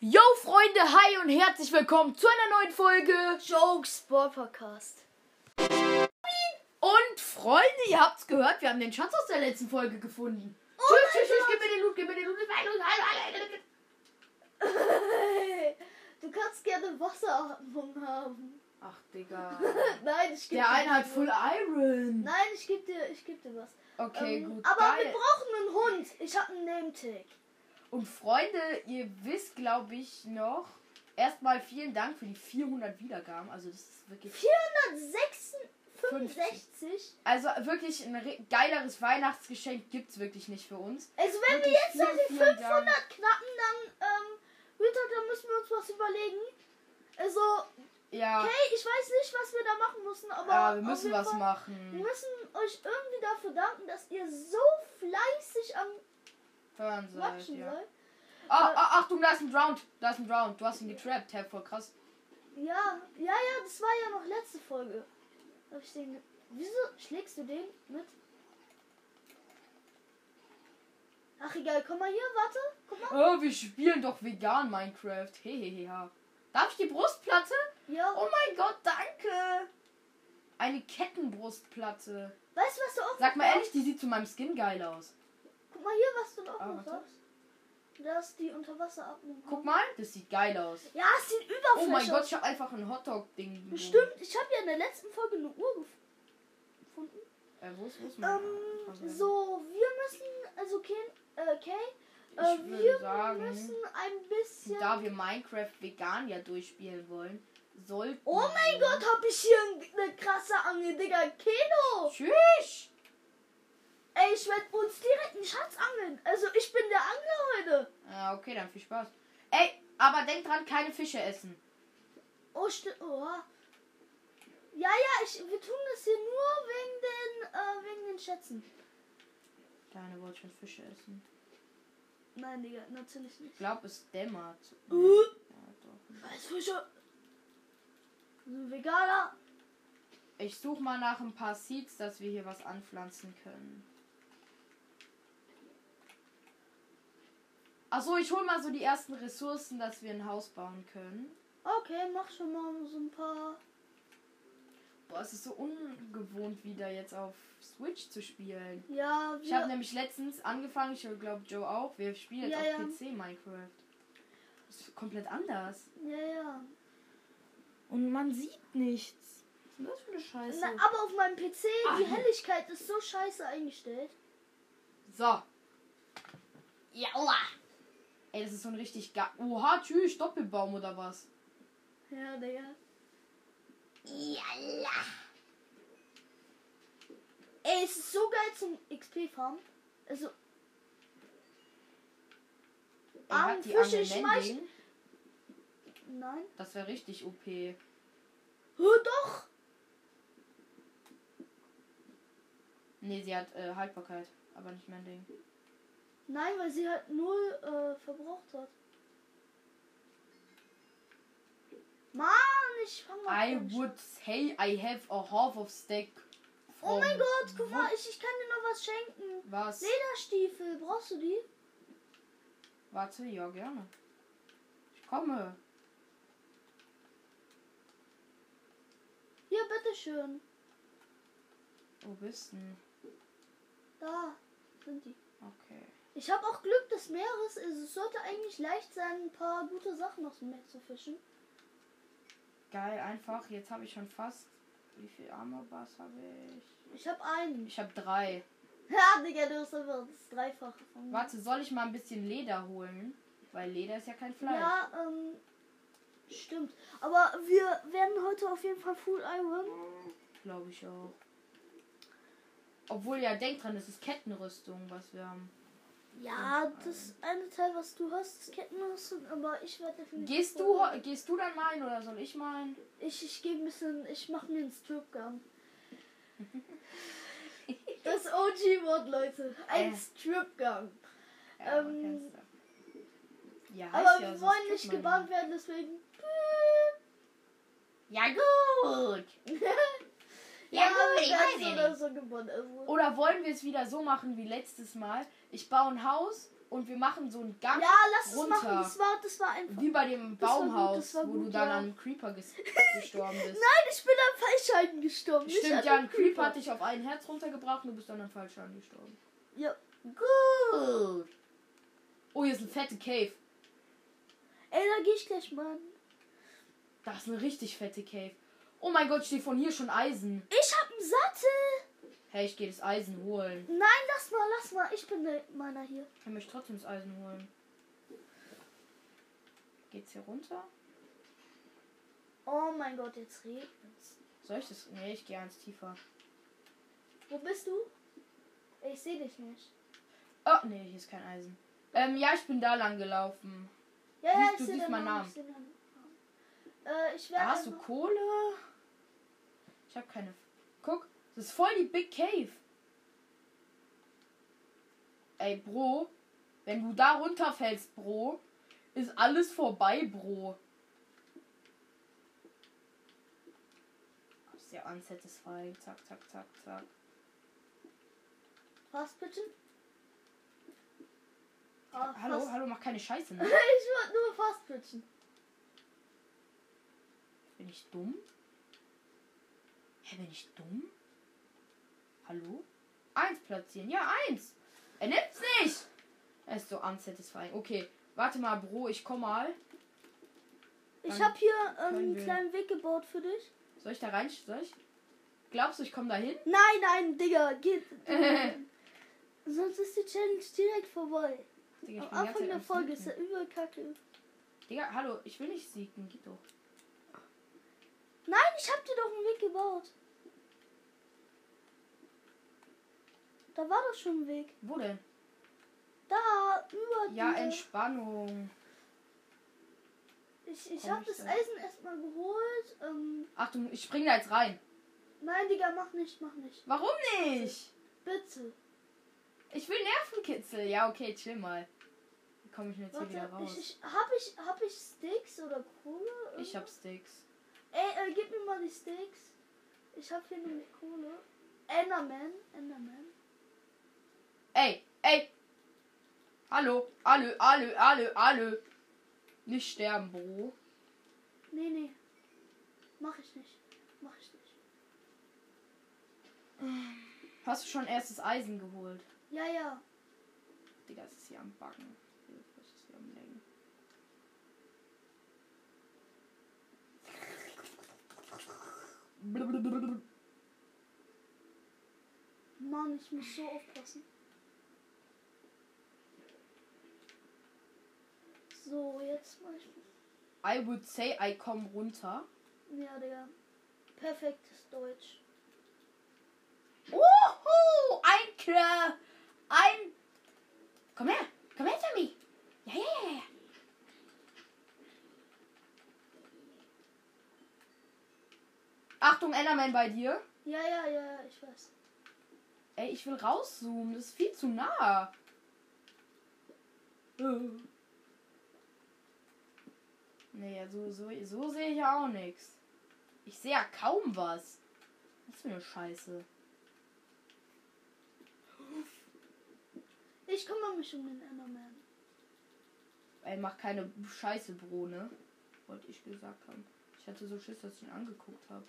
Yo Freunde, hi und herzlich willkommen zu einer neuen Folge. Jokes Sport Podcast. Und Freunde, ihr habt's gehört, wir haben den Schatz aus der letzten Folge gefunden. tschüss, tschüss, tschüss, gib mir den Loot, gib mir den Loot. Du kannst gerne Wasseratmung haben. Ach, Digga. Nein, ich gebe Der dir eine hat. Full Iron. Nein, ich gebe dir, ich geb dir was. Okay, Ähm, gut. aber wir geil. brauchen einen Hund. Ich habe einen Name-Tag. Und Freunde, ihr wisst, glaube ich, noch. Erstmal vielen Dank für die 400 Wiedergaben. Also, das ist wirklich. 465. Also, wirklich ein re- geileres Weihnachtsgeschenk gibt's wirklich nicht für uns. Also wenn wir Wirklich jetzt noch die vielen, vielen 500 Dank. knacken, dann, ähm, Rita, dann müssen wir uns was überlegen. Also, Ja, okay, ich weiß nicht, was wir da machen müssen, aber ja wir müssen was Fall, Wir machen. müssen euch irgendwie dafür danken, dass ihr so fleißig am Hören ja. Ah, ah, Achtung, da ist ein Drowned. Da ist ein Drowned. Du hast ihn getrappt. Hä, voll krass. Ja, ja, ja, das war ja noch letzte Folge. Hab ich den. Wieso schlägst du den mit? Ach egal, komm mal hier, warte. Guck mal. Oh, wir spielen doch vegan Minecraft. Hehehe. Darf ich die Brustplatte? Ja. Oh mein Gott, danke. Eine Kettenbrustplatte. Weißt du, was du auch Sag mal ehrlich, die sieht zu meinem Skin geil aus. Guck mal hier, was du noch Ah, hast. Da ist die Unterwasseratmung. Guck mal, das sieht geil aus. Ja, es sieht Oh überflüssig mein Gott, aus. ich habe einfach ein Hotdog-Ding. geholt. Stimmt, ich habe ja in der letzten Folge eine Uhr gef- gefunden. Äh, wo ist, wo ist mein Ähm, so, wir müssen, also Ken, äh, Kay, äh, wir sagen, müssen ein bisschen. Da wir Minecraft vegan ja durchspielen wollen, sollten. Oh mein Gott, hab ich hier eine krasse Angel, Digga. Keno! Tschüss. Ey, ich werde uns direkt einen Schatz angeln. Also, ich bin der Angler heute. Ja, okay, dann viel Spaß. Ey, aber denk dran, keine Fische essen. Oh, stimmt. Oh. Ja, ja, ich, wir tun das hier nur wegen den, äh, wegen den Schätzen. Deine wollte schon Fische essen. Nein, Digga, natürlich Ich nicht. glaube, es dämmert. Uh, Ja, doch. was Fische? So, Veganer. Ich suche mal nach ein paar Seeds, dass wir hier was anpflanzen können. Achso, ich hole mal so die ersten Ressourcen, dass wir ein Haus bauen können. Okay, mach schon mal so ein paar. Boah, es ist so ungewohnt, wieder jetzt auf Switch zu spielen. Ja, Ich habe nämlich letztens angefangen, ich glaube Joe auch, wir spielen jetzt Ja, auf ja. PC Minecraft. Das ist komplett anders. ja, ja. Und man sieht nichts. Was ist denn das für eine Scheiße? Na, aber auf meinem PC, die Ah. Helligkeit ist so scheiße eingestellt. So. Ja, Ey, das ist so ein richtig ga Oha, tschüss, Doppelbaum oder was? Ja, Digga. Jalla. Ey, es ist so geil zum XP-Farmen. Also, Er die Fische. Mending. nein. Das wäre richtig OP. Oh, doch. Nee, sie hat äh, Haltbarkeit, aber nicht Mending. Nein, weil sie halt null äh, verbraucht hat. Mann, ich fange mal I an. would say I have a half of stack. Oh mein Gott, guck mal, ich, ich kann dir noch was schenken. Was? Lederstiefel, brauchst du die? Warte, ja, gerne. Ich komme. Hier, bitteschön. Wo bist du? Da sind die. Okay. Ich habe auch Glück des Meeres. Es sollte eigentlich leicht sein, ein paar gute Sachen aus dem Meer zu fischen. Geil, einfach. Jetzt habe ich schon fast. Wie viel Armorbass habe ich? Ich habe einen. Ich habe drei. Ja, Digga, du hast einfach das Dreifache von. Warte, soll ich mal ein bisschen Leder holen? Weil Leder ist ja kein Fleisch. Ja, ähm, stimmt. Aber wir werden heute auf jeden Fall Full Iron. Glaube ich auch. Obwohl, ja, denk dran, das ist Kettenrüstung, was wir haben. Ja, das eine Teil, was du hast, ist Kettenrüstung, aber ich werde definitiv. Gehst du, gehst du dann meinen oder soll ich meinen? Ich, ich gehe ein bisschen. Ich mache mir einen Strip Gun. Das OG-Wort, Leute. Ein Äh. Strip Gun. Ja, Ähm, ja Aber ja wir wollen nicht gebannt werden, deswegen. Ja, gut. Ja, gut, ja so oder so. Also. Oder wollen wir es wieder so machen wie letztes Mal? Ich baue ein Haus und wir machen so einen Gang Ja, lass es runter. machen. Das war, das war einfach. Wie bei dem gut, Baumhaus, war wo du gut, dann ja. an einem Creeper ges gestorben bist. Nein, ich bin am Falschhalten gestorben. Stimmt, ja, ein Creeper hat dich auf ein Herz runtergebracht und du bist dann an Fallschaden gestorben. Ja. Gut. Oh, hier ist ein fette Cave. Ey, da geh ich gleich mal. Das ist eine richtig fette Cave. Oh mein Gott, steht von hier schon Eisen. Ich hab einen Sattel. Hey, ich gehe das Eisen holen. Nein, lass mal, lass mal. Ich bin der meiner hier. Ich kann mich trotzdem das Eisen holen. Geht's hier runter? Oh mein Gott, jetzt regnet's. Soll ich das? Nee, ich gehe eins tiefer. Wo bist du? Ich sehe dich nicht. Oh, nee, hier ist kein Eisen. Ähm, ja, ich bin da lang gelaufen. Ja, ja, ich du, siehst meinen Namen. Ich. Äh, ich werde Da hast du Kohle? Ich habe keine. Guck, das ist voll die Big Cave. Ey, Bro, wenn du da runterfällst, Bro, ist alles vorbei, Bro. Sehr unsatisfying. Zack, zack, zack, zack. Was bitte? Ah, hallo, fast. hallo, mach keine Scheiße, ne? ich wollte nur fast pitchen. Bin ich dumm? Hä, bin ich dumm? Hallo? Eins platzieren. Ja, eins. Er nimmt's nicht. Er ist so unsatisfying. Okay, warte mal, Bro, ich komm mal. Ich Dann habe hier ähm, einen wir- kleinen Weg gebaut für dich. Soll ich da rein? Soll ich? Glaubst du, ich komm da hin? Nein, nein, Digga, geht. Sonst ist die Challenge direkt vorbei. Digga, Am Anfang der Folge ist er übel kacke. Digga, hallo, ich will nicht siegen. Geht doch. Nein, ich hab dir doch einen Weg gebaut. Da war doch schon ein Weg. Wo denn? Da, über Ja, diese- Entspannung. Ich, ich Komm hab ich das da? Eisen erstmal geholt. Ähm, Achtung, ich spring da jetzt rein. nein, Digga, mach nicht, mach nicht. Warum nicht? Bitte. Ich will Nervenkitzel. Ja, okay, chill mal. Wie komme ich jetzt hier wieder Warte, raus? ich, ich, hab ich, hab ich Sticks oder Kohle? Ich hab Sticks. Ey, äh, gib mir mal die Sticks. Ich hab hier nämlich Kohle. Enderman, Enderman. Ey, ey. Hallo, alle, alle, alle, alle. Nicht sterben, Bro. Nee, nee. Mach ich nicht. Mach ich nicht. Hast du schon erstes Eisen geholt? Ja, ja. Digga, es ist hier am Backen. Das ist hier am Lenken. Mann, ich muss so aufpassen. So, jetzt mach ich. I would say I komm runter. Ja, Digga. Perfektes Deutsch. Uhu, ein Klar. Ein. Komm her. Komm her, Tommy. Ja, ja, ja, ja. Achtung, Enderman bei dir. Ja, ja, ja, ich weiß. Ey, ich will rauszoomen. Das ist viel zu nah. Nee, ja, so, so, so sehe ich ja auch nichts. Ich sehe ja kaum was. Was für eine Scheiße. Ich kümmere mich um den Enderman. Ey, mach keine Scheiße, Bro, ne? Wollte ich gesagt haben. Ich hatte so Schiss, dass ich ihn angeguckt habe.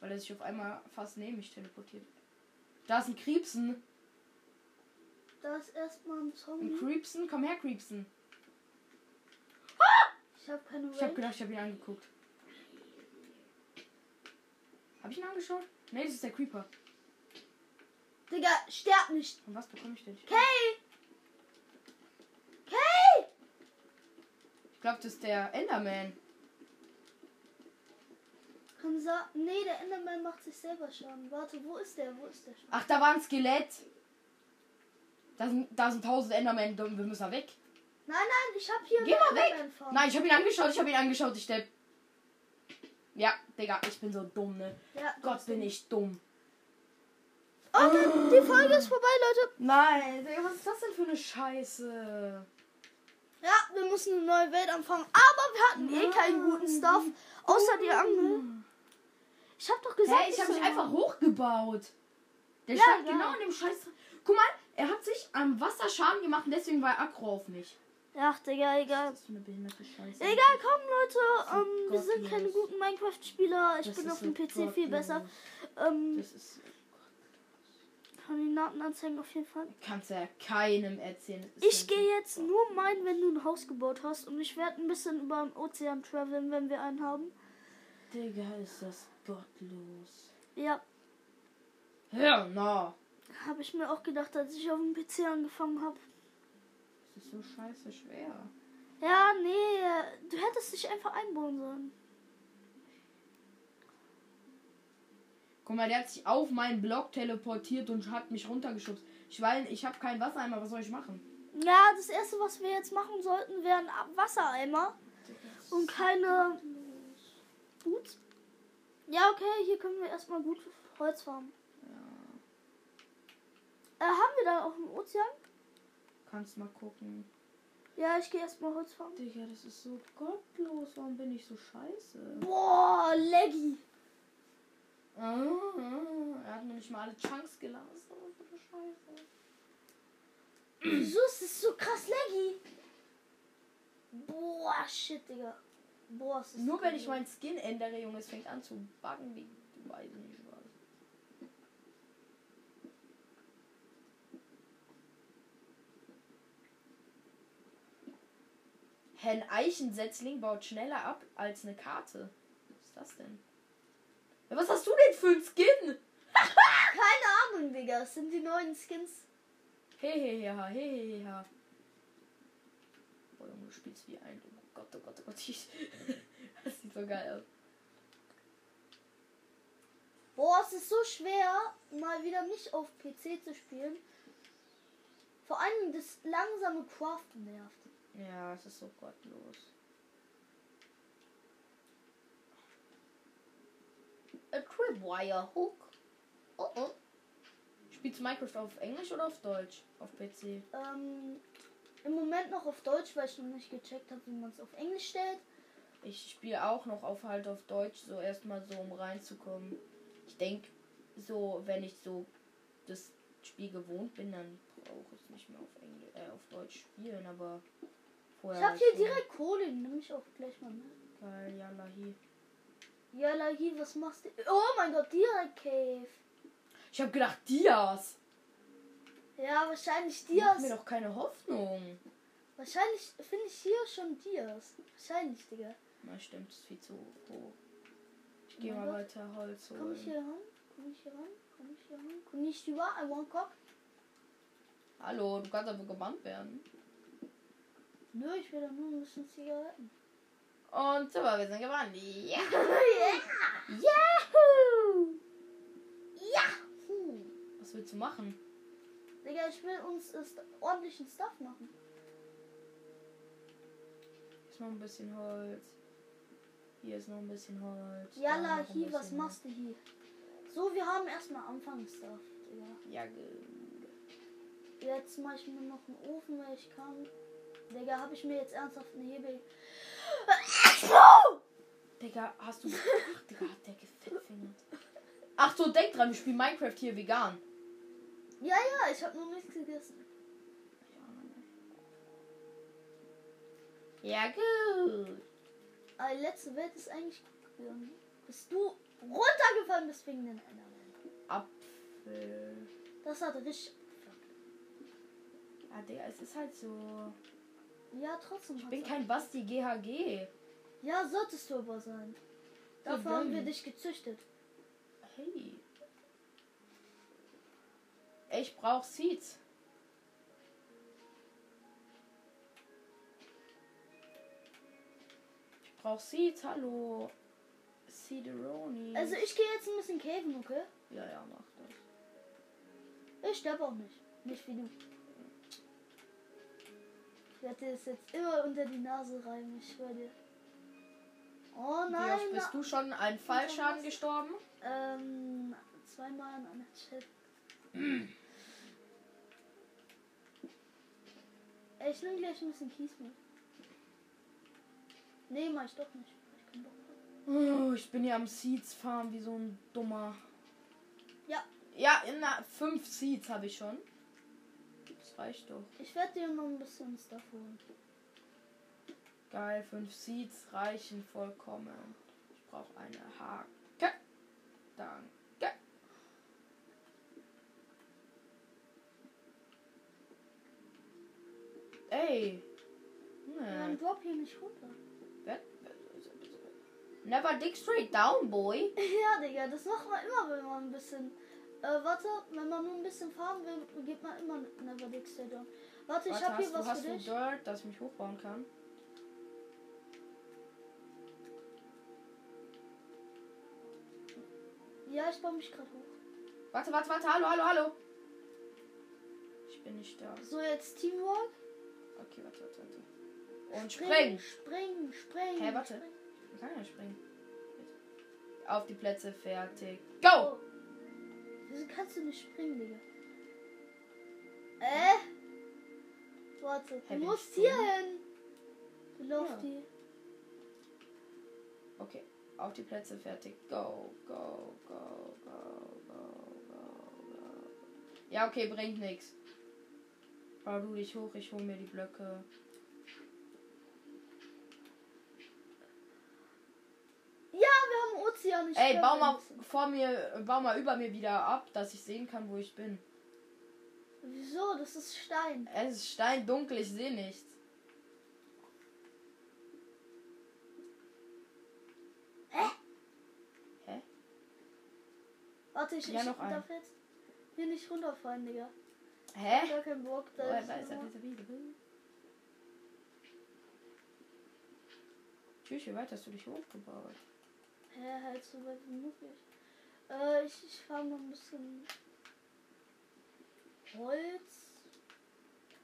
Weil er sich auf einmal fast neben mich teleportiert. Da ist ein Kriepsen. Da ist erstmal ein Ein Zombie. Creepsen? Komm her, Creepsen. Ich habe keine Ich habe Range. gedacht, ich habe ihn angeguckt. Habe ich ihn angeschaut? Nee, das ist der Creeper. Digga, sterb nicht. Und was bekomme ich denn? Kay! Kay! Ich glaube, das ist der Enderman. Kann sa nee, der Enderman macht sich selber Schaden. Warte, wo ist der? Wo ist der? schon? Ach, da war ein Skelett. Da sind, da sind tausend Endermen. Wir müssen da weg. Nein, nein, ich hab hier Geh mal weg. Enderman-Farm. Nein, ich habe ihn angeschaut. Ich habe ihn angeschaut. Ich sterb. Ja, Digga, ich bin so dumm, ne? Ja, Gott, bin ich dumm. Okay, die Folge ist vorbei, Leute. Nein, Digga, was ist das denn für eine Scheiße? Ja, wir müssen eine neue Welt anfangen. Aber wir hatten eh keinen guten Stuff. Außer die Angel. Ich hab doch gesagt, Hä, ich habe soll mich einfach hochgebaut. Der Ja, stand ja. genau in dem Scheiß. Guck mal, er hat sich am Wasser Schaden gemacht und deswegen war er aggro auf mich. Ach, Digga, egal. Das ist eine behinderte Scheiße. Egal, komm, Leute. So Ähm, wir sind keine guten Minecraft-Spieler. Ich Das bin auf dem PC viel besser. Ähm, Das ist. Kandidaten anzeigen auf jeden Fall. Kannst ja keinem erzählen. Ich ja gehe jetzt nur meinen, wenn du ein Haus gebaut hast. Und ich werde ein bisschen über den Ozean traveln, wenn wir einen haben. Digga, ist das gottlos. Ja, Hör na. habe ich mir auch gedacht, als ich auf dem PC angefangen habe. Das ist so scheiße schwer. Ja, nee, du hättest dich einfach einbauen sollen. Guck mal, der hat sich auf meinen Block teleportiert und hat mich runtergeschubst. Ich weiß, ich habe keinen Wassereimer, was soll ich machen? Ja, das erste, was wir jetzt machen sollten, wären Wassereimer und keine Boots. Ja, okay, hier können wir erstmal gut Holz farmen. Äh, haben wir da auch einen Ozean? Kannst mal gucken. Ja, ich gehe erstmal Holz farmen. Digga, das ist so gottlos. Warum bin ich so scheiße? Boah, Leggy. Ah, er hat nämlich mal alle Chunks gelassen. Für eine Scheiße. Wieso ist das so krass Leggy? Boah, shit, Digga. Boah, es ist Nur so wenn ich meinen Skin ändere, Junge, es fängt an zu buggen, wie du weißt ein Eichensetzling baut schneller ab als eine Karte. Was ist das denn? Ja, was hast du denn für ein Skin? Keine Ahnung, Digga. Das sind die neuen Skins. Heheheha, heheheha. Boah, Junge, du spielst wie ein. Oh Gott, oh Gott, oh Gott. Das sieht so geil aus. Boah, es ist so schwer, mal wieder nicht auf PC zu spielen. Vor allem das langsame Craften nervt. Ja, es ist so gottlos. A Tripwire Hook. Oh oh. Spielst du Minecraft auf Englisch oder auf Deutsch? Auf PC. Ähm, Im Moment noch auf Deutsch, weil ich noch nicht gecheckt habe, wie man es auf Englisch stellt. Ich spiele auch noch auf halt auf Deutsch, so erstmal so um reinzukommen. Ich denke, so, wenn ich so das Spiel gewohnt bin, dann brauche ich nicht mehr auf Englisch, äh, auf Deutsch spielen, aber vorher. Ich habe halt hier direkt Kohle, nehme ich auch gleich mal mit. Geil, ja, hier. Ja, Lahi, was machst du? Oh mein Gott, direkt Cave. Ich habe gedacht, Dias. Ja, wahrscheinlich Dias. mir doch keine Hoffnung. Wahrscheinlich finde ich hier schon Dias. Wahrscheinlich, Digga. Na stimmt, ist viel zu hoch. Ich gehe Oh mein mal Gott. weiter Holz Komm ich holen. hier ran? Komm ich hier ran? Komm ich hier ran? Konnichiwa, I want cock. Hallo, du kannst aber gebannt werden. Nö, ich will doch nur ein bisschen Zigaretten. Und super, wir sind gebannt. Ja. Yahoo! Yahoo! Was willst du machen? Digga, ich will uns äh, st- ordentlichen Stuff machen. Ist noch ein bisschen Holz. Hier ist noch ein bisschen Holz. Ja, ein Lahi, was machst du hier? So, wir haben erstmal Anfangsstuff. Ja, gut. Jetzt mache ich mir noch einen Ofen, weil ich kann. Digga, habe ich mir jetzt ernsthaft einen Hebel. Digga, hast du. Ach, Digga, hat der gefettfingert. Ach so, denk dran, wir spielen Minecraft hier vegan. Ja, ja, ich habe noch nichts gegessen. Ja, gut. Aber die letzte Welt ist eigentlich gut gegangen. Bist du runtergefallen bist wegen den Enderman. Apfel. Das hat richtig. Ja, Digga, es ist halt so. Ja, trotzdem. Ich bin kein Basti GHG. Ja, solltest du aber sein. Dafür haben wir dich gezüchtet. Hey. Ich brauch Seeds. Ich brauch Seeds, hallo. Seederoni. Also ich gehe jetzt ein bisschen caven, okay? Ja, ja, mach das. Ich sterbe auch nicht. Nicht wie du. Ich werde das jetzt immer unter die Nase reiben, ich schwör dir. Oh Wie nein. oft bist du schon einen Fallschaden gestorben? Ähm, zweimal an einer Chat. Ich nehme gleich ein bisschen Kies mit. Nee, mach ich doch nicht. Ich kann doch. Oh, ich bin hier am Seeds farm wie so ein dummer. Ja. Ja, in na, fünf Seeds habe ich schon. Das reicht doch. Ich werde dir noch ein bisschen Stuff holen. Geil, fünf Seeds reichen vollkommen. Ich brauche eine Hake. Danke. Ey. Nee. drop hier nicht runter. Never dig straight down, boy. Ja, Digga, das macht man immer, wenn man ein bisschen. Äh, warte, wenn man nur ein bisschen fahren will, geht man immer Never Stay Down. Warte, ich Warte, hab hier du, was hast für du dich. Dirt, dass ich mich hochbauen kann? Ja, ich baue mich gerade hoch. Warte, warte, warte. Hallo, hallo, hallo. Ich bin nicht da. So, jetzt Teamwork. Okay, warte, warte, warte. Und Springen, spring. springen, springen. Hä, warte. springen. Ich kann ja springen. Auf die Plätze, fertig. Go! Oh. Wieso kannst du nicht springen, Digga? Äh? Warte, du musst hier hin. Du laufst Ja. hier. Okay, auf die Plätze, fertig. Go, go, go, go, go, go, go. Ja, okay, bringt nichts. Bau du dich hoch, ich hol mir die Blöcke. Haben Ozean. Ich Ey, bau mal vor mir, bau mal über mir wieder ab, dass ich sehen kann, wo ich bin. Wieso? Das ist Stein. Es ist steindunkel, ich sehe nichts. Warte, ich, Ja, ich noch ein. darf jetzt hier nicht runterfallen, Digga. Hä? Gar keinen Bock. Da da ist er, da ist er. Tschüss, wie weit hast du dich hochgebaut? Hä, halt so weit wie möglich. Äh, ich, ich fahre noch ein bisschen Holz.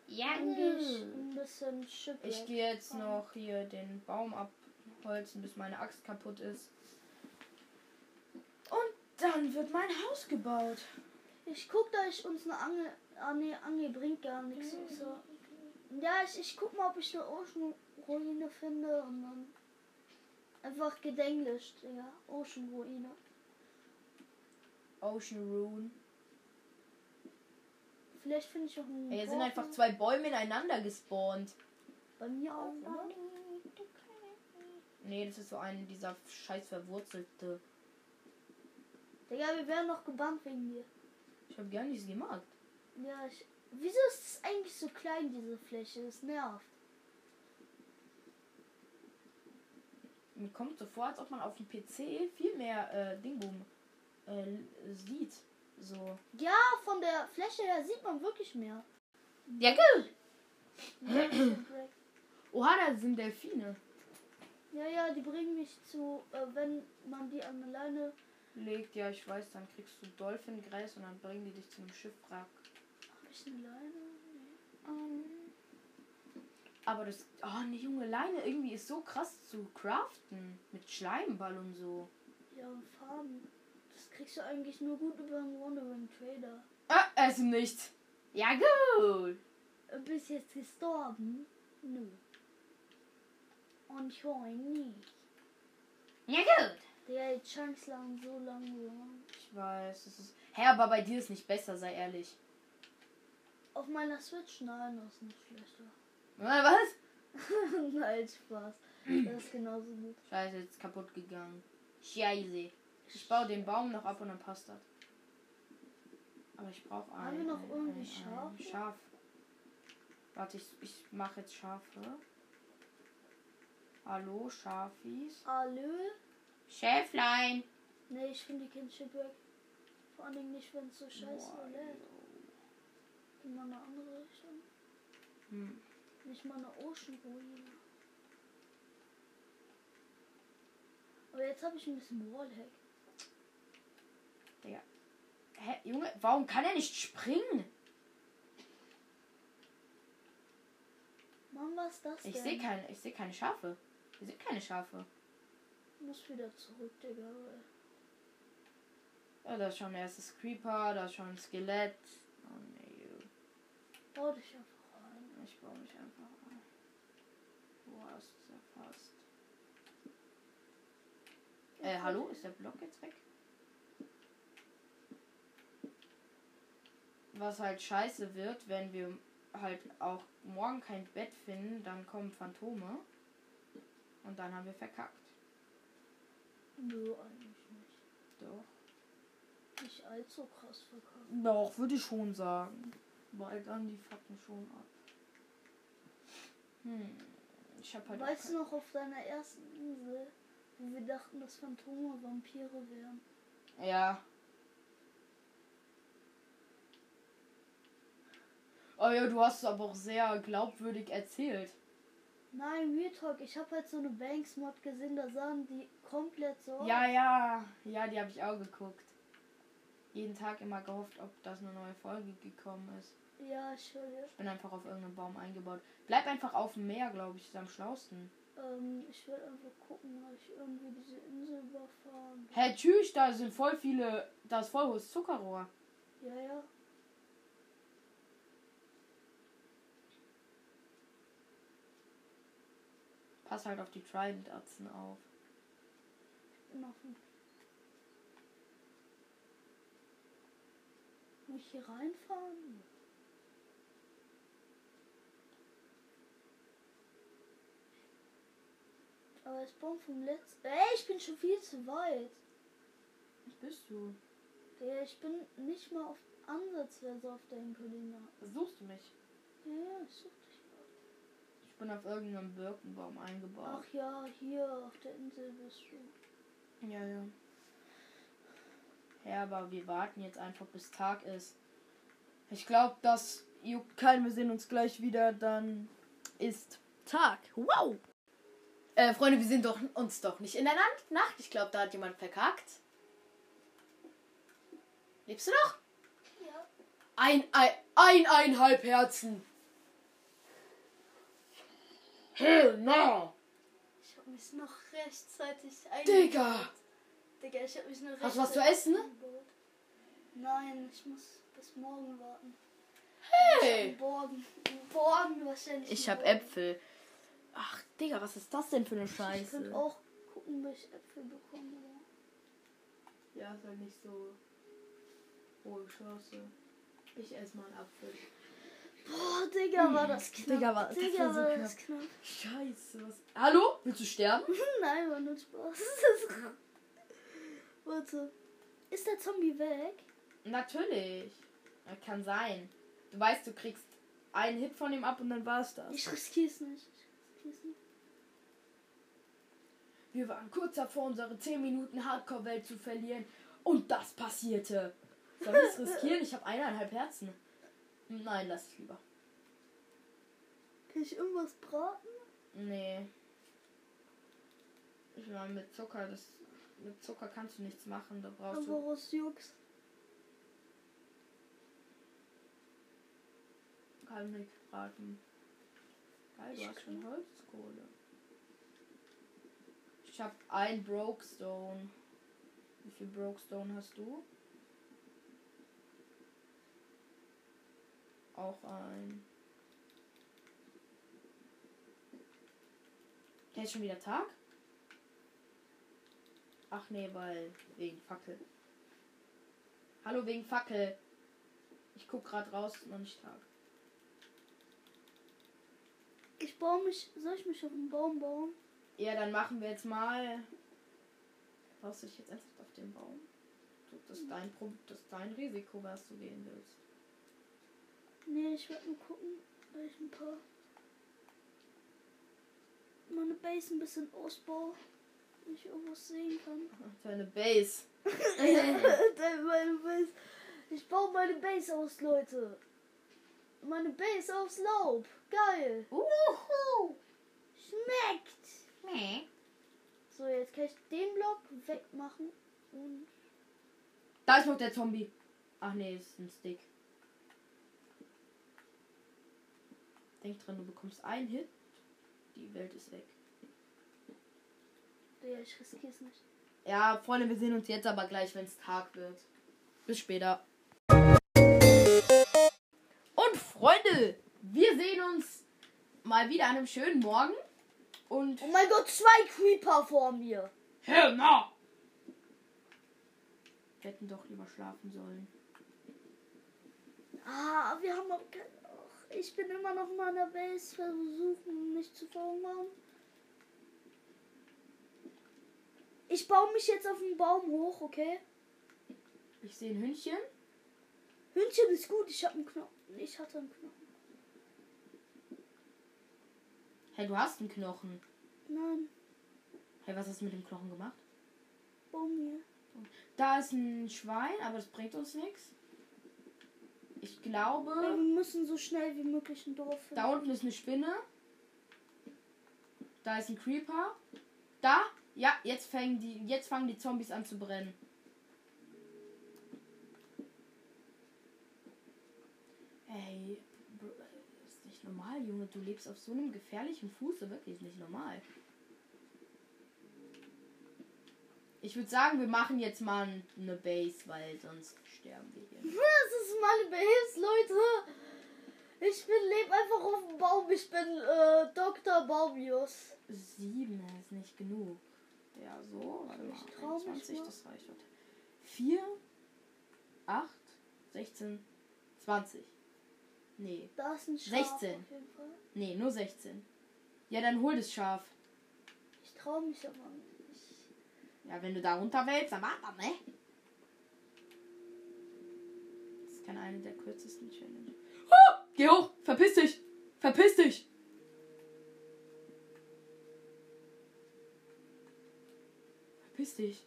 Ja, ein bisschen Shipwreck. Ich gehe jetzt noch hier den Baum abholzen, bis meine Axt kaputt ist. Und dann wird mein Haus gebaut. Ich guck, da ich uns eine Angel. Ah, nee, Angel bringt gar nichts. So. Ja, ich, ich guck mal, ob ich eine Ocean-Ruine finde und dann. Einfach gedenglisch, Digga. Ocean-Ruine. Ocean Rune. Vielleicht finde ich auch einen. Ey, hier sind einfach zwei Bäume ineinander gespawnt. Bei mir auch, oder? Nee, das ist so ein dieser scheiß verwurzelte. Digga, wir werden noch gebannt wegen dir. Ich habe gar nichts gemacht. Ja, ich. Wieso ist es eigentlich so klein, diese Fläche? Das nervt. Mir kommt so vor, als ob man auf dem PC viel mehr äh, Dingboom äh, sieht. So. Ja, von der Fläche her sieht man wirklich mehr. Ja, gut. Oha, da sind Delfine. ja, ja, die bringen mich zu, äh, wenn man die an alleine. Legt, ja, ich weiß, dann kriegst du Dolphingreis und dann bringen die dich zum Schiffwrack. Hab ich eine Leine? Nee. Aber das. Oh, eine junge Leine irgendwie ist so krass zu craften. Mit Schleimball und so. Ja, und Farben. Das kriegst du eigentlich nur gut über einen Wandering Trader. Ah, es nicht. Ja, gut. Äh, Bis jetzt gestorben? Nö. Und heute nicht. Ja, gut. Der die Chunks lang so lang lang. Ich weiß, es ist. Hä, aber bei dir ist nicht besser, sei ehrlich. Auf meiner Switch? Nein, das ist nicht schlechter. Was? Nein, Spaß. Das ist genauso gut. Scheiße, jetzt kaputt gegangen. Scheiße. Ich baue den Baum noch ab und dann passt das. Aber ich brauche ein. Haben wir noch irgendwie? Ein Schaf. Warte, ich, ich mache jetzt Schafe. Hallo, Schafis. Allö? Schäflein. Nee, ich finde die kein. Vor Dingen nicht, wenn es so scheiße lädt. In mal eine andere Richtung. Hm. Nicht mal eine Ocean-Ruine. Aber jetzt habe ich ein bisschen Wallhack. Hä, Junge, warum kann er nicht springen? Mann, was ist das Ich denn? sehe keine, ich sehe keine Schafe. Hier sind keine Schafe. Ich muss wieder zurück, Digga. Ja, da ist schon ein erstes Creeper, da ist schon ein Skelett. Oh nee, Bau dich einfach. Ich baue mich einfach ein. Du hast es erfasst. Äh, hallo, ist der Block jetzt weg? Was halt scheiße wird, wenn wir halt auch morgen kein Bett finden, dann kommen Phantome. Und dann haben wir verkackt. Nö, eigentlich nicht. Doch. Nicht allzu krass verkauft. Doch, würde ich schon sagen. Weil dann die fucken schon ab. Hm. Ich hab halt. Weißt du noch auf deiner ersten Insel, wo wir dachten, dass Phantome Vampire wären? Ja. Oh ja, du hast es aber auch sehr glaubwürdig erzählt. Nein, Real Talk, ich habe halt so eine Banks-Mod gesehen, da sahen die komplett so Ja, ja. Ja, die habe ich auch geguckt. Jeden Tag immer gehofft, ob das eine neue Folge gekommen ist. Ja, ich höre dir. Ich bin einfach auf irgendeinen Baum eingebaut. Bleib einfach auf dem Meer, glaube ich, ist am schlausten. Ähm, ich will einfach gucken, ob ich irgendwie diese Insel überfahren. Hä, tschüss, da sind voll viele. Da ist voll hohes Zuckerrohr. Ja, ja. Pass halt auf die Trident-Atzen auf. Ich bin auf dem. Muss ich hier reinfahren? Aber es bauen vom letzten. Ey, ich bin schon viel zu weit. Was bist du? Ja, ich bin nicht mal auf Ansatzweise auf der Inkolina. Suchst du mich? Ja, ja, ich such dich mal. Ich bin auf irgendeinem Birkenbaum eingebaut. Ach ja, hier auf der Insel bist du. Ja, ja. Ja, aber wir warten jetzt einfach bis Tag ist. Ich glaube, das juckt keinen. Wir sehen uns gleich wieder. Dann ist Tag. Wow! Äh, Freunde, wir sind doch uns doch nicht in der Nacht. Nacht. Ich glaube, da hat jemand verkackt. Lebst du noch? Ja. Ein, ein, eineinhalb Herzen. Hell no! Ich hab mich noch rechtzeitig Digga! Digga, ich hab mich nur Hast du was zu rechtzeitig essen? eingebaut. Nein, ich muss bis morgen warten. Hey! Morgen. Morgen wahrscheinlich. Ich hab morgen. Äpfel. Ach, Digga, was ist das denn für eine Ich Scheiße? könnte auch gucken, ob ich Äpfel bekomme. Ja, ist halt nicht so hohe Chance. Ich esse mal einen Apfel. Boah, Digga, war das knapp. Digga, war- das Digga, war so war das knapp. Scheiße, was. Hallo? Willst du sterben? Nein, war nur Spaß. Warte. Ist der Zombie weg? Natürlich. Kann sein. Du weißt, du kriegst einen Hit von ihm ab und dann war's das. Ich riskier's nicht. Ich nicht. Wir waren kurz davor, unsere 10 Minuten Hardcore-Welt zu verlieren. Und das passierte. Soll ich es riskieren? Ich habe eineinhalb Herzen. Nein, lass es lieber. Kann ich irgendwas braten? Nee. Ich meine, mit Zucker, das. Mit Zucker kannst du nichts machen. Da brauchst Aber du. was juckt's? Kann nicht braten. Geil, du Ich hast schon Holzkohle. Ich hab ein Brokestone. Wie viel Brokestone hast du? Auch ein. Hey, ist schon wieder Tag? Ach nee, weil wegen Fackel. Hallo wegen Fackel. Ich guck grad raus, noch nicht Tag. Ich baue mich. Soll ich mich auf einen Baum bauen? Ja, dann machen wir jetzt mal. Baust du dich jetzt ernsthaft auf den Baum? Das ist dein, Pro das ist dein Risiko, was du gehen willst. Nee, ich werde nur gucken, weil ich ein paar. Meine Base ein bisschen ausbaue. wenn Ich irgendwas sehen kann. Ach, Deine Base. Meine Base. Ich baue meine Base aus, Leute. Meine Base aus Laub. Geil. Uhu. Schmeckt. So, jetzt kann ich den Block wegmachen. Und Da ist noch der Zombie. Ach nee, ist ein Stick. Denk dran, du bekommst einen Hit. Die Welt ist weg. ja, ich riskiere es nicht. Ja, Freunde, wir sehen uns jetzt aber gleich, wenn es Tag wird. Bis später. Und Freunde, wir sehen uns mal wieder an einem schönen Morgen. Und Oh mein Gott, zwei Creeper vor mir. Hell no! Wir hätten doch lieber schlafen sollen. Ah, wir haben aber kein. Ich bin immer noch mal an der Base, versuchen mich zu verhungern. Ich baue mich jetzt auf den Baum hoch, okay? Ich sehe ein Hündchen. Hündchen ist gut, ich habe einen Knochen. Ich hatte einen Knochen. Hey, du hast einen Knochen. Nein, Hey, was hast du mit dem Knochen gemacht? Baum hier. Da ist ein Schwein, aber das bringt uns nichts. Ich Wir glaube, müssen so schnell wie möglich ein Dorf finden. da unten ist eine Spinne. Da ist ein Creeper. Da, ja, jetzt fangen die, jetzt fangen die Zombies an zu brennen. Ey, Bro, das ist nicht normal, Junge. Du lebst auf so einem gefährlichen Fuße, wirklich nicht normal. Ich würde sagen, wir machen jetzt mal eine Base, weil sonst sterben wir hier. Das ist meine Base, Leute. Ich bin lebe einfach auf dem Baum. Ich bin äh, Dr. Baumius. Sieben ist nicht genug. Ja, so. Warte mal. Ich trau mich 21, mal. das reicht. 4, 8, 16, 20. Nee. Da ist ein Schaf 16. auf jeden Fall. Nee, nur 16. Ja, dann hol das Schaf. Ich traue mich aber nicht. Ja, wenn du da runter willst, dann mal, ne? Das ist keine eine der kürzesten Challenge. Oh, geh hoch! Verpiss dich! Verpiss dich! Verpiss dich!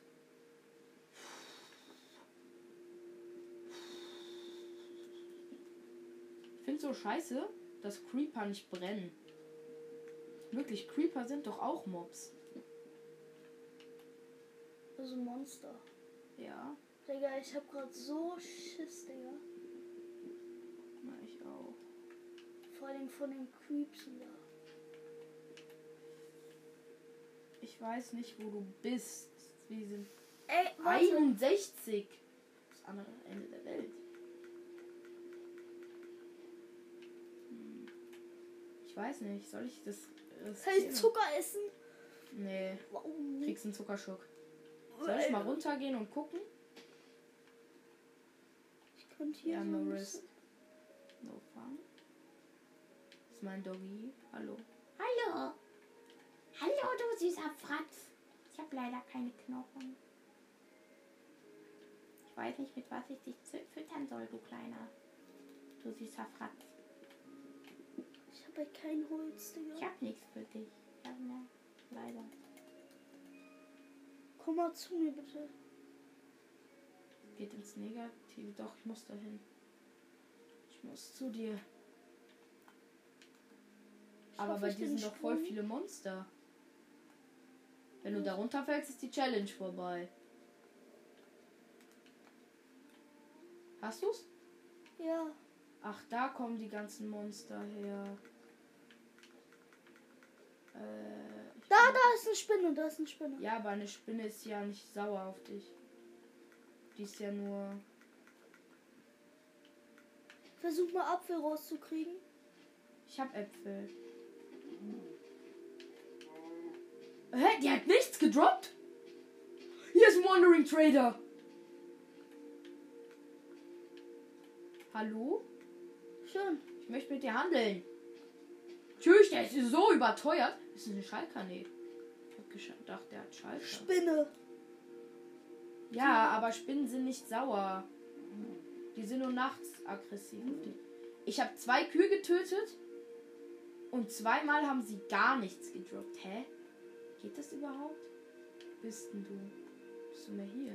Finde so scheiße, dass Creeper nicht brennen. Wirklich, Creeper sind doch auch Mobs. Also Monster. Ja, Digga, ich hab grad so Schiss, Digga. na ich auch. Vor allem von den Creeps da. Ich weiß nicht, wo du bist. Wir sind Ey, warte. 61. Das andere Ende der Welt. Ich weiß nicht, soll ich das Soll riskieren? ich Zucker essen? Nee, Wow. kriegst einen Zuckerschock. Soll ich mal runtergehen und gucken? Ich könnte hier Ja, so no fun. Das ist mein Doggy. Hallo. Hallo. Hallo, du süßer Fratz. Ich habe leider keine Knochen. Ich weiß nicht, mit was ich dich füttern soll, du kleiner. Du süßer Fratz. Ich halt kein Holz, Digga. Ich hab nichts für dich. Ja, ne, leider. Komm mal zu mir, bitte. Geht ins Negative. Doch, ich muss dahin. Ich muss zu dir. Aber hoffe, bei ich dir sind doch voll Sprung. viele Monster. Wenn du da runterfällst, ist die Challenge vorbei. Hast du's? Ja. Ach, da kommen die ganzen Monster her. Äh, Da, da ist eine Spinne, da ist eine Spinne. Ja, aber eine Spinne ist ja nicht sauer auf dich. Die ist ja nur. Versuch mal Apfel rauszukriegen. Ich hab Äpfel. Hä? Die hat nichts gedroppt? Hier ist ein Wandering Trader. Hallo? Schön. Ich möchte mit dir handeln. Tschüss, der ist so überteuert. Das ist eine Schalker, nee. Ich hab gedacht, der hat Schalker. Spinne. Ja, aber Spinnen sind nicht sauer. Die sind nur nachts aggressiv. dich. Ich habe zwei Kühe getötet und zweimal haben sie gar nichts gedroppt. Hä? Geht das überhaupt? Wo bist denn du? Bist du mehr hier?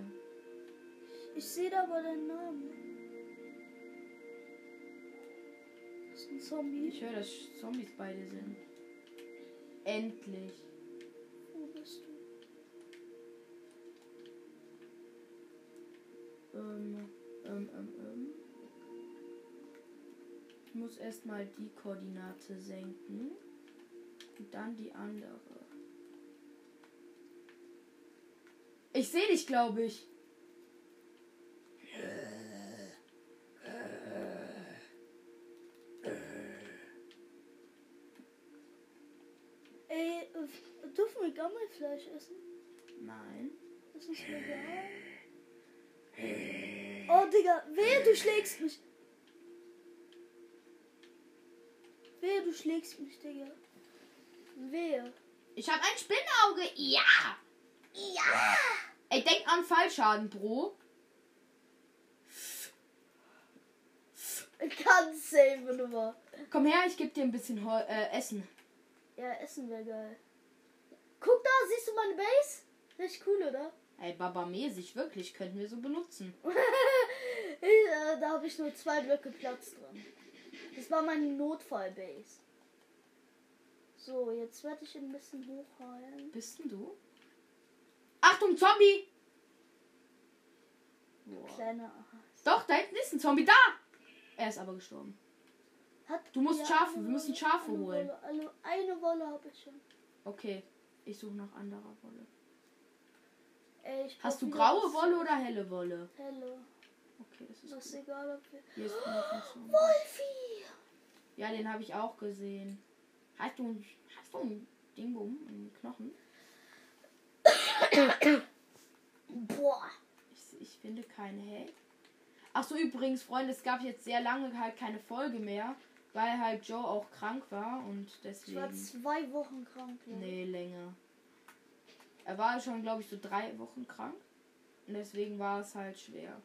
Ich sehe da aber deinen Namen. Das ist ein Zombie. Ich höre, dass Zombies beide sind. Endlich. Wo bist du? Ähm, ähm, ähm, ähm. Ich muss erstmal die Koordinate senken. Und dann die andere. Ich sehe dich, glaube ich. Dürfen wir Gammelfleisch essen? Nein. Das ist legal. Oh, Digga, wehe, du schlägst mich. Wehe, du schlägst mich, Digga. Wehe. Ich habe ein Spinnauge. Ja. Ja. Ey, denk an Fallschaden, Bro. Ganz safe Nummer. Komm her, ich gebe dir ein bisschen Heu äh, Essen. Ja, Essen wäre geil. Guck da, siehst du meine Base? Richtig cool, oder? Ey, Baba-mäßig, wirklich, könnten wir so benutzen. Äh, da habe ich nur zwei Blöcke Platz drin. Das war meine Notfallbase. So, jetzt werde ich ihn ein bisschen hochheilen. Bist denn du? Achtung, Zombie! Boah. Kleiner. Doch, da hinten ist ein Zombie. Da! Er ist aber gestorben. Hat Du musst Schafe, wir müssen Schafe holen. Wolle, eine, eine Wolle habe ich schon. Okay, ich suche nach anderer Wolle. Ey, ich Hast du graue Wolle oder helle Wolle? Helle. Okay, das ist Das ist egal, ob wir. Hier ist noch ein Zombie. Wolfi! Ja, den habe ich auch gesehen. Hast du, hast du ein Dingbum, einen Knochen? Boah. Ich, ich finde keine, hey. Ach so, übrigens, Freunde, es gab jetzt sehr lange halt keine Folge mehr, weil halt Joe auch krank war und Ich war deswegen. zwei Wochen krank. Ja. Nee, länger. Er war schon, glaube ich, so drei Wochen krank. Und deswegen war es halt schwer,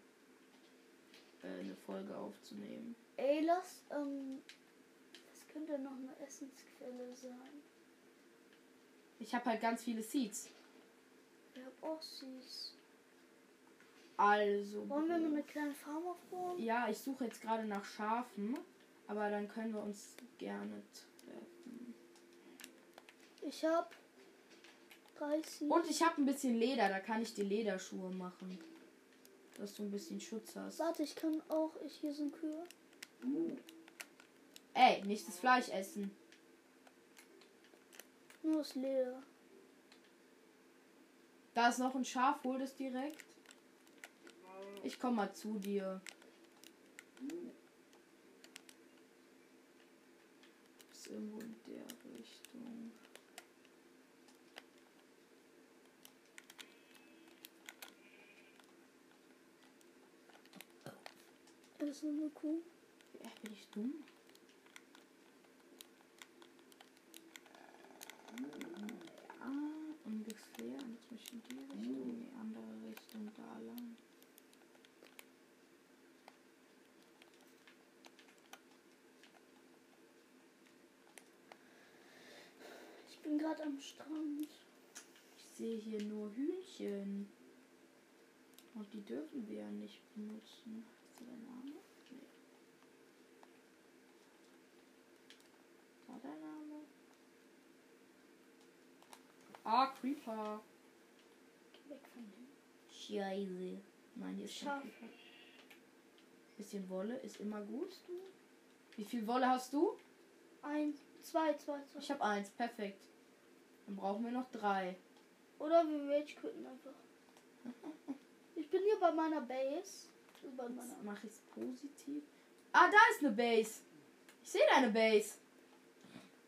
äh, eine Folge aufzunehmen. Ey, lass, ähm. Das könnte noch eine Essensquelle sein. Ich habe halt ganz viele Seeds. Ich hab auch süß. Also. Wollen wir mal eine kleine Farm aufbauen? Ja, ich suche jetzt gerade nach Schafen. Aber dann können wir uns gerne treffen. Ich hab 30. Und ich habe ein bisschen Leder, da kann ich die Lederschuhe machen. Dass du ein bisschen Schutz hast. Warte, ich kann auch. Ich hier sind Kühe. Ey, nicht das Fleisch essen. Nur das Leder. Da ist noch ein Schaf, hol das direkt. Ich komm mal zu dir. Ist irgendwo in der Richtung. Das ist eine Kuh. Ja, bin ich dumm? Ja. Jetzt muss ich in die Richtung, in die andere Richtung da lang. Gerade am Strand. Ich sehe hier nur Hühnchen. Und die dürfen wir ja nicht benutzen. Ist da dein Name? Nee. Da dein Name? Ah, Creeper. Geh weg von dem. Scheiße. Nein, hier ist kein Schaf. Creeper. Bisschen Wolle ist immer gut. Wie viel Wolle hast du? Ein, zwei, zwei, zwei. Ich habe eins. Perfekt. Dann brauchen wir noch drei. Oder wir rage quitten einfach. Ich bin hier bei meiner Base. Bei meiner. Mache ich es positiv. Ah, da ist eine Base. Ich sehe deine Base.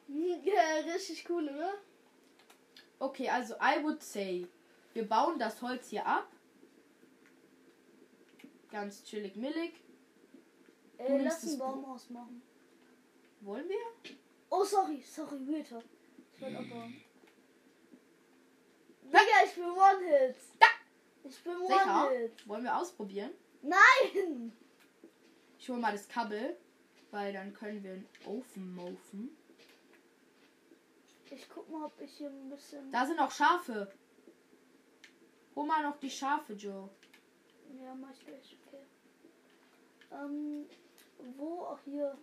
Ja, richtig cool, oder? Okay, also I would say, wir bauen das Holz hier ab. Ganz chillig millig. Nimmst lass das ein Bro- Baumhaus machen. Wollen wir? Oh, sorry, sorry, Wilter. Ich wollte abbauen. Digga, ich bin One-Hit. Ich bin? One-Hit. Wollen wir ausprobieren? Nein! Ich hole mal das Kabel, weil dann können wir einen Ofen mofen. Ich guck mal, ob ich hier ein bisschen. Da sind auch Schafe. Hol mal noch die Schafe, Joe. Ja, mach ich gleich, okay. Ähm, wo auch hier.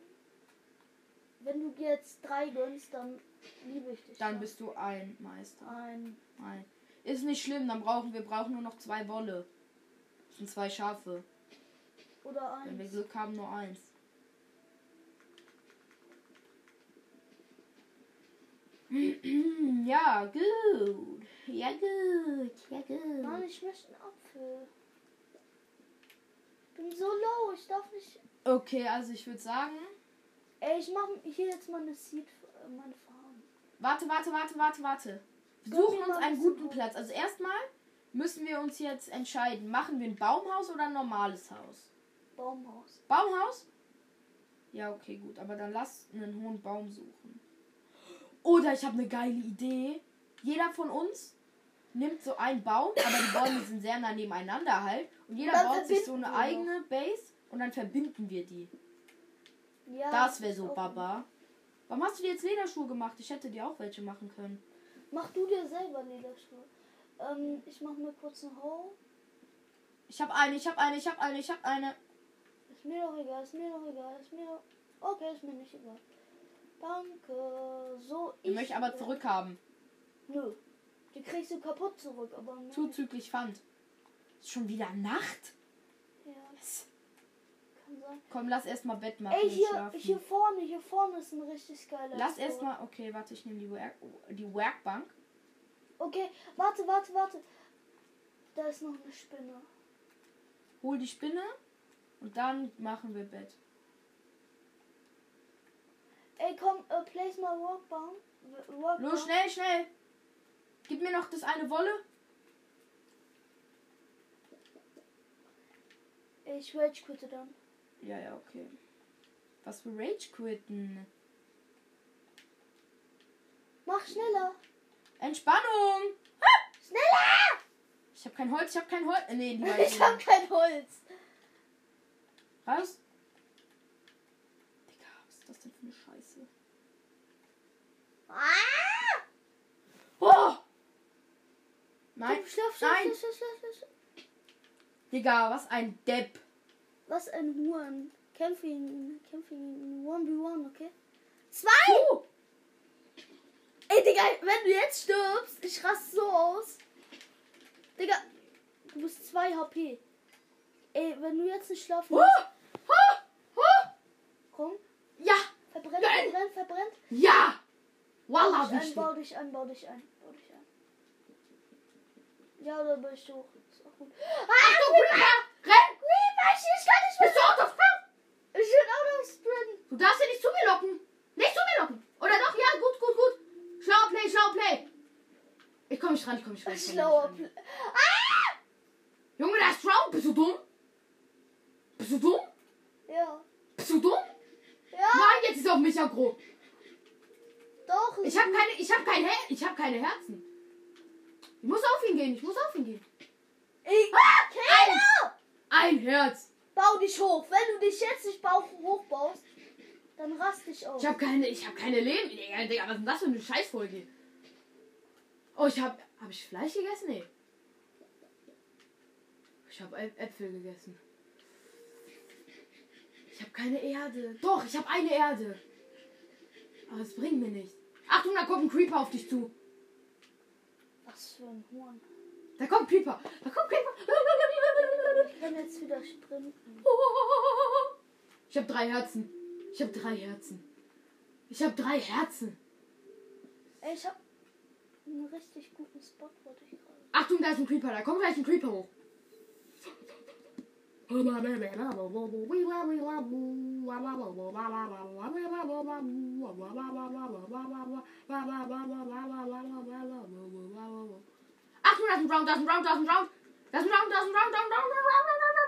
Wenn du jetzt drei gönnst, dann liebe ich dich. Dann ja. bist du ein Meister. ein. Nein. Ist nicht schlimm, dann brauchen wir brauchen nur noch zwei Wolle. Das sind zwei Schafe. Oder Wenn wir eins. Glück haben, nur eins. Ja, gut. Ja, gut. Ja, gut. Mann, ich möchte einen Apfel. Ich bin so low, ich darf nicht. Okay, also ich würde sagen. Ey, ich mache hier jetzt mal eine Seed, äh, meine Farm. Warte, warte, warte, warte, warte. Suchen uns einen guten. Platz. Also erstmal müssen wir uns jetzt entscheiden. Machen wir ein Baumhaus oder ein normales Haus? Baumhaus. Baumhaus? Ja, okay, gut. Aber dann lass einen hohen Baum suchen. Oder ich habe eine geile Idee. Jeder von uns nimmt so einen Baum, aber die Bäume sind sehr nah nebeneinander halt. Und jeder Dann baut sich so eine eigene Base und dann verbinden wir die. Ja, Das wäre so Baba. Warum hast du dir jetzt Lederschuhe gemacht? Ich hätte dir auch welche machen können. Mach du dir selber Lederschuhe. Ähm, ich mach mir kurz ein Hau. Ich habe eine, ich habe eine, ich habe eine, ich habe eine. Ist mir doch egal, ist mir doch egal, ist mir doch... Okay, ist mir nicht egal. Danke. So, Ich möchte aber zurückhaben. Nö. Die kriegst du kaputt zurück, aber... nicht. Zuzüglich Pfand. Ist schon wieder Nacht? Ja, Yes. Kann sein. Komm, lass erstmal Bett machen. Ey, hier, hier vorne, hier vorne ist ein richtig geiler Lass erstmal. Okay, warte, ich nehme die, Werk, die Werkbank. Okay, warte, warte, warte. Da ist noch eine Spinne. Hol die Spinne und dann machen wir Bett. Ey, komm, äh, place my workbank. Workbank. Los, schnell, schnell. Gib mir noch das eine Wolle. Ich rage quitte dann. Ja, ja, okay. Was für Rage quitten? Mach schneller. Entspannung! Schneller! Ich habe kein Holz, ich habe kein Holz. äh, Nee, die war Ich hab kein Holz. Raus. Digga, was ist das denn für eine Scheiße? Ah! Oh! Nein, Komm, schlaf, schlaf, nein. schlaf, schlaf, schlaf, schlaf. Digga, was ein Depp. Was ein Huren. Camping, Camping 1v1, okay? Zwei! Oh! Ey, Digga, wenn du jetzt stirbst, ich raste so aus. Digga, du bist 2 HP. Ey, wenn du jetzt nicht schlafen willst, Oh! Oh! komm, Ja! verbrennt, Nein. verbrennt, verbrennt. Ja! Bau Wallah, dich ein, wichtig. bau dich ein, bau dich ein, bau dich ein. Ja, da ich hoch. Ist auch gut. Achtung, Creeper! Renn! Creeper, ich, ich kann nicht mehr. Bist du out of town? Ich bin out of sprint. Du darfst ja nicht zu mir locken. Nicht zu mir locken. Oder doch? Ja, gut, gut, gut. Schlauer Play, schlauer Play. Ich komm nicht ran, ich komm nicht komm Schlauer nicht ran. Pl Ah! Junge, der ist Drown. Bist du dumm? Bist du dumm? Ja. Bist du dumm? Ja, Nein, jetzt ist er auf mich aggro. doch. Ich habe keine, ich habe kein ich habe keine Herzen. Ich muss auf ihn gehen, ich muss auf ihn gehen. Ich, Ah! Keiner! Ein Herz. Bau dich hoch. Wenn du dich jetzt nicht bau hochbaust, dann rast dich auf. Ich habe keine, ich habe keine Leben. Digga, was ist denn das für eine Scheißfolge? Oh, ich habe, habe ich Fleisch gegessen? Nee. Ich habe Äpfel gegessen. Ich habe keine Erde. Doch, ich habe eine Erde. Aber es bringt mir nichts. Achtung, da kommt ein Creeper auf dich zu. Was für ein Horn. Da kommt Creeper. Da kommt Creeper. Ich kann jetzt wieder sprinten. Ich habe drei Herzen. Ich habe drei Herzen. Ich habe drei Herzen. Ich hab einen richtig guten Spot, wollte ich gerade. Achtung, da ist ein Creeper. Da kommt gleich ein Creeper hoch. Achtung, da ist ein Round, da ist ein Round, da ist ein Round. Da ist ein Round, da ist ein Round, Round, Round, Round, Round, Round, Round, Round.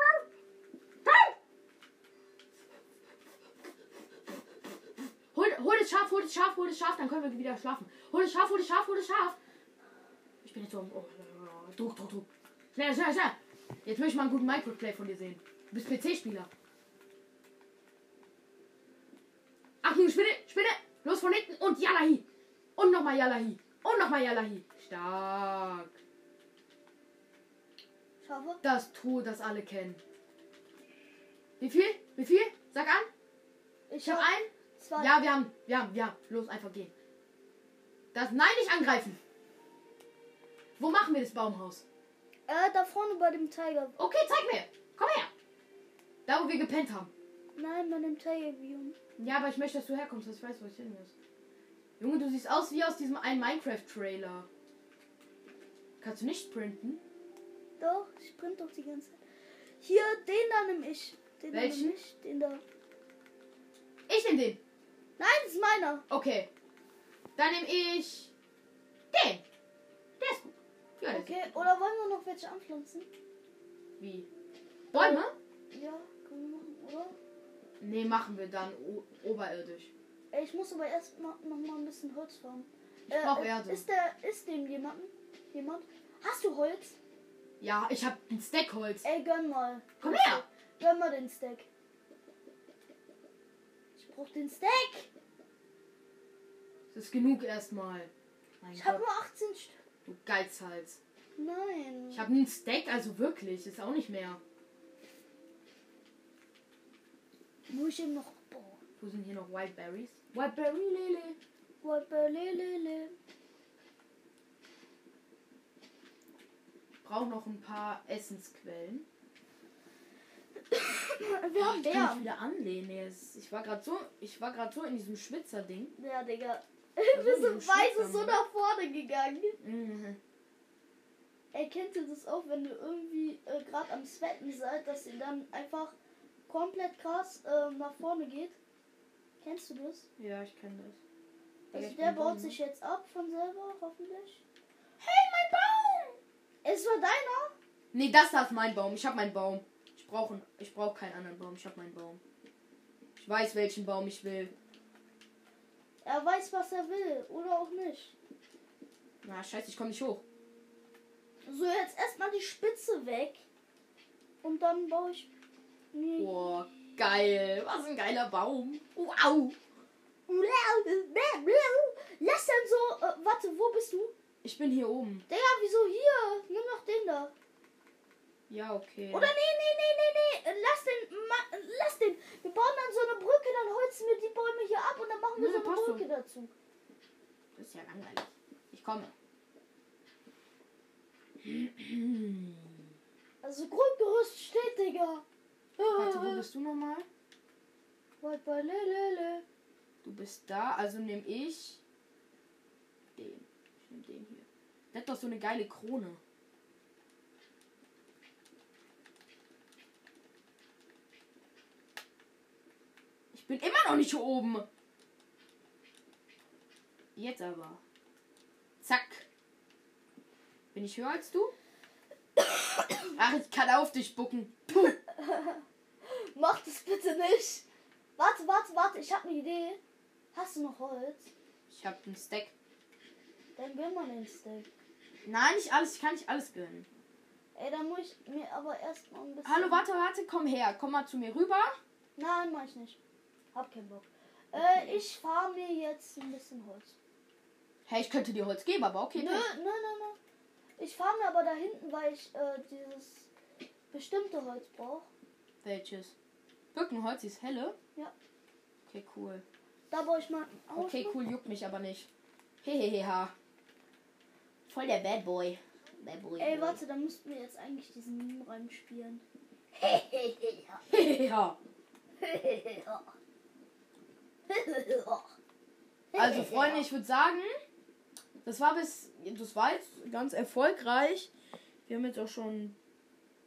Hol, das Schaf, hol das Schaf, hol das Schaf, dann können wir wieder schlafen. Hol das Schaf, hol das Schaf, hol das Schaf. Ich bin jetzt so oh, Druck, Druck, Druck. Schnell, schnell, schnell. Jetzt möchte ich mal einen guten Minecraft-Play von dir sehen. Du bist PC-Spieler. Achtung, Spinne, Spinne. Los von hinten und Yalahi. Und nochmal Yalahi. Und nochmal Yalahi. Stark. Schafe? Das Tool, das alle kennen. Wie viel? Wie viel? Sag an. Ich Ich habe hab einen. Zwei. Ja, wir haben, wir haben, ja. Los, einfach gehen. Das, nein, nicht angreifen. Wo machen wir das Baumhaus? Äh, da vorne bei dem Tiger. Okay, zeig mir. Komm her. Da, wo wir gepennt haben. Nein, bei dem Tiger View. Ja, aber ich möchte, dass du herkommst, dass ich weiß, wo ich hin muss. Junge, du siehst aus wie aus diesem einen Minecraft-Trailer. Kannst du nicht sprinten? Doch, ich sprint doch die ganze Zeit. Hier, den da nehme ich. Den da Welchen? nehm ich. Den da. Ich nehme den. Nein, das ist meiner. Okay. Dann nehme ich den. Der ist gut. Ja, Okay, oder wollen wir noch welche anpflanzen? ist Wie? Bäume? Ja, können wir machen, oder? Nee, machen wir dann oberirdisch. Ich muss aber erst mal, noch mal ein bisschen Holz farmen. Ich brauch Erde. Ist der, ist dem jemanden? Jemand? Hast du Holz? Ja, ich hab ein Stack Holz. Ey, gönn mal. Komm her! Gönn mal den Stack. Ich brauch den Stack. Das ist genug erstmal. Mein Ich hab Gott, nur 18 Stück. du Geizhals. Nein. Ich hab einen Stack, also wirklich. Ist auch nicht mehr. Muss ich eben noch bauen. Wo sind hier noch Whiteberries? Whiteberry Lele. Lelele. Brauch noch ein paar Essensquellen. Wir haben Ich Bär. wieder anlehnen. Ich war gerade so, ich war gerade so in diesem Schwitzer-Ding. Ja, Digga. Du im diesem Weiße so nach vorne gegangen. Mhm. Ey, kennt ihr das auch, wenn ihr irgendwie äh, gerade am Sweaten seid, dass ihr dann einfach komplett krass ähm, nach vorne geht? Kennst du das? Ja, ich kenne das. Also ich der baut sich ne? jetzt ab von selber, hoffentlich. Hey, mein Baum! Es war deiner? Nee, das da ist mein Baum. Ich hab meinen Baum. Ich brauche ich brauch keinen anderen Baum. Ich hab meinen Baum. Ich weiß, welchen Baum ich will. Er weiß, was er will, oder auch nicht. Na, scheiße, ich komme nicht hoch. So, jetzt erstmal die Spitze weg. Und dann baue ich. mir- Boah, geil. Was ein geiler Baum. Wow. Lass dann so. Äh, warte, wo bist du? Ich bin hier oben. Digga, wieso hier? Nimm doch den da. Ja, okay. Oder nee, nee, nee, nee, nee. Lass den. Ma, lass den. Wir bauen dann so eine Brücke, dann holzen wir die Bäume hier ab und dann machen wir Nee, so eine. Brücke dazu. Das ist ja langweilig. Ich komme. Also Grundgerüst steht, Digga. Warte, wo bist du nochmal? Du bist da, also nehme ich den. Ich nehme den hier. Der hat doch so eine geile Krone. Ich bin immer noch nicht hier oben. Jetzt aber. Zack. Bin ich höher als du? Ach, ich kann auf dich spucken. Puh. Mach das bitte nicht. Warte, warte, warte. Ich habe eine Idee. Hast du noch Holz? Ich hab einen Stack. Dann gönn mal den Steak. Nein, nicht alles. Ich kann nicht alles gönnen. Ey, dann muss ich mir aber erst mal ein bisschen. Hallo, warte, warte, komm her. Komm mal zu mir rüber. Nein, mach ich nicht. Hab keinen Bock. Äh, ich fahre mir jetzt ein bisschen Holz. Hey, ich könnte dir Holz geben, aber okay. Nö, nö, nö, nö. Ich fahre mir aber da hinten, weil ich äh, dieses bestimmte Holz brauche. Welches? Birkenholz, ist helle? Ja. Okay, cool. Da baue ich mal Haus. Okay, cool, juckt mich aber nicht. Heheheha. Voll der Bad Boy. Bad Boy. Ey, Boy. warte, da müssten wir jetzt eigentlich diesen Meme reinspielen. Heheha. Also, Freunde, ich würde sagen, das war bis. Das war jetzt ganz erfolgreich. Wir haben jetzt auch schon ein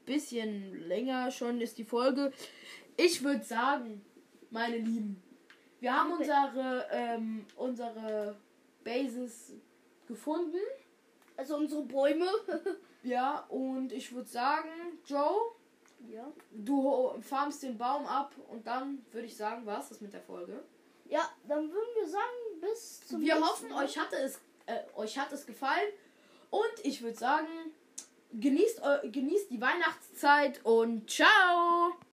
bisschen länger schon ist die Folge. Ich würde sagen, meine Lieben, wir haben unsere, ähm, unsere Bases gefunden. Also unsere Bäume. Ja, und ich würde sagen, Joe, ja. du farmst den Baum ab und dann würde ich sagen, war es das mit der Folge. Ja, dann würden wir sagen, bis zum Wir nächsten hoffen, Mal. euch hatte es, äh, euch hat es gefallen. Und ich würde sagen, genießt, genießt die Weihnachtszeit und ciao!